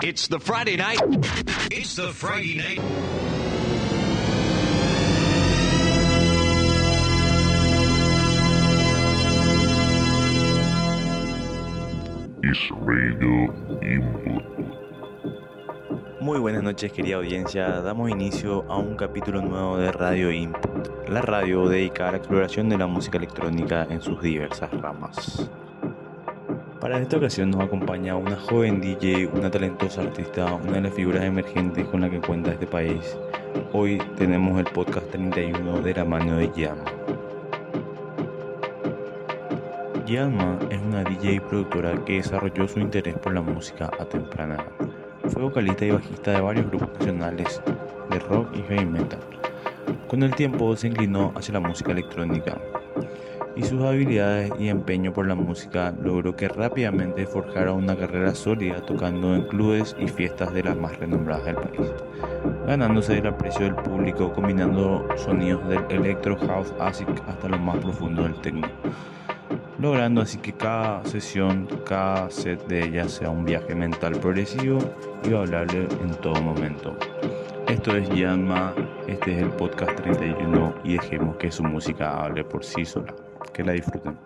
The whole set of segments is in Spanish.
It's the Friday night. It's the Friday night. Is Radio Input. Muy buenas noches querida audiencia, damos inicio a un capítulo nuevo de Radio Input, la radio dedicada a la exploración de la música electrónica en sus diversas ramas. Para esta ocasión nos acompaña una joven DJ, una talentosa artista, una de las figuras emergentes con la que cuenta este país. Hoy tenemos el podcast 31 de la mano de Yama. Yama es una DJ y productora que desarrolló su interés por la música a temprana edad. Fue vocalista y bajista de varios grupos nacionales de rock y heavy metal. Con el tiempo se inclinó hacia la música electrónica y sus habilidades y empeño por la música logró que rápidamente forjara una carrera sólida tocando en clubes y fiestas de las más renombradas del país, ganándose el aprecio del público combinando sonidos del electro house acid hasta lo más profundo del techno logrando así que cada sesión, cada set de ella sea un viaje mental progresivo y hablarle en todo momento. Esto es Yanma, este es el podcast 31 y dejemos que su música hable por sí sola. Que la disfruten.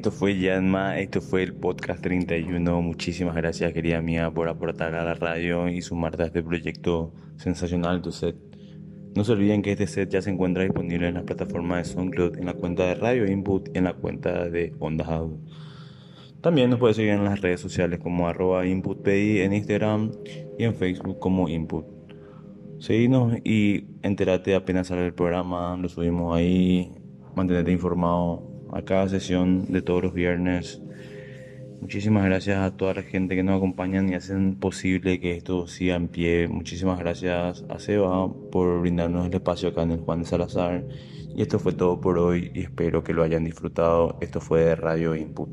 Esto fue Yanma, esto fue el podcast 31. Muchísimas gracias, querida mía, por aportar a la radio y sumarte a este proyecto sensacional, tu set. No se olviden que este set ya se encuentra disponible en las plataformas de SoundCloud, en la cuenta de Radio Input en la cuenta de Onda House. También nos puedes seguir en las redes sociales como arroba InputPI en Instagram y en Facebook como Input. Seguinos y entérate apenas sale el programa, lo subimos ahí, mantenerte informado a cada sesión de todos los viernes. Muchísimas gracias a toda la gente que nos acompañan y hacen posible que esto siga en pie. Muchísimas gracias a Seba por brindarnos el espacio acá en el Juan de Salazar. Y esto fue todo por hoy y espero que lo hayan disfrutado. Esto fue de Radio Input.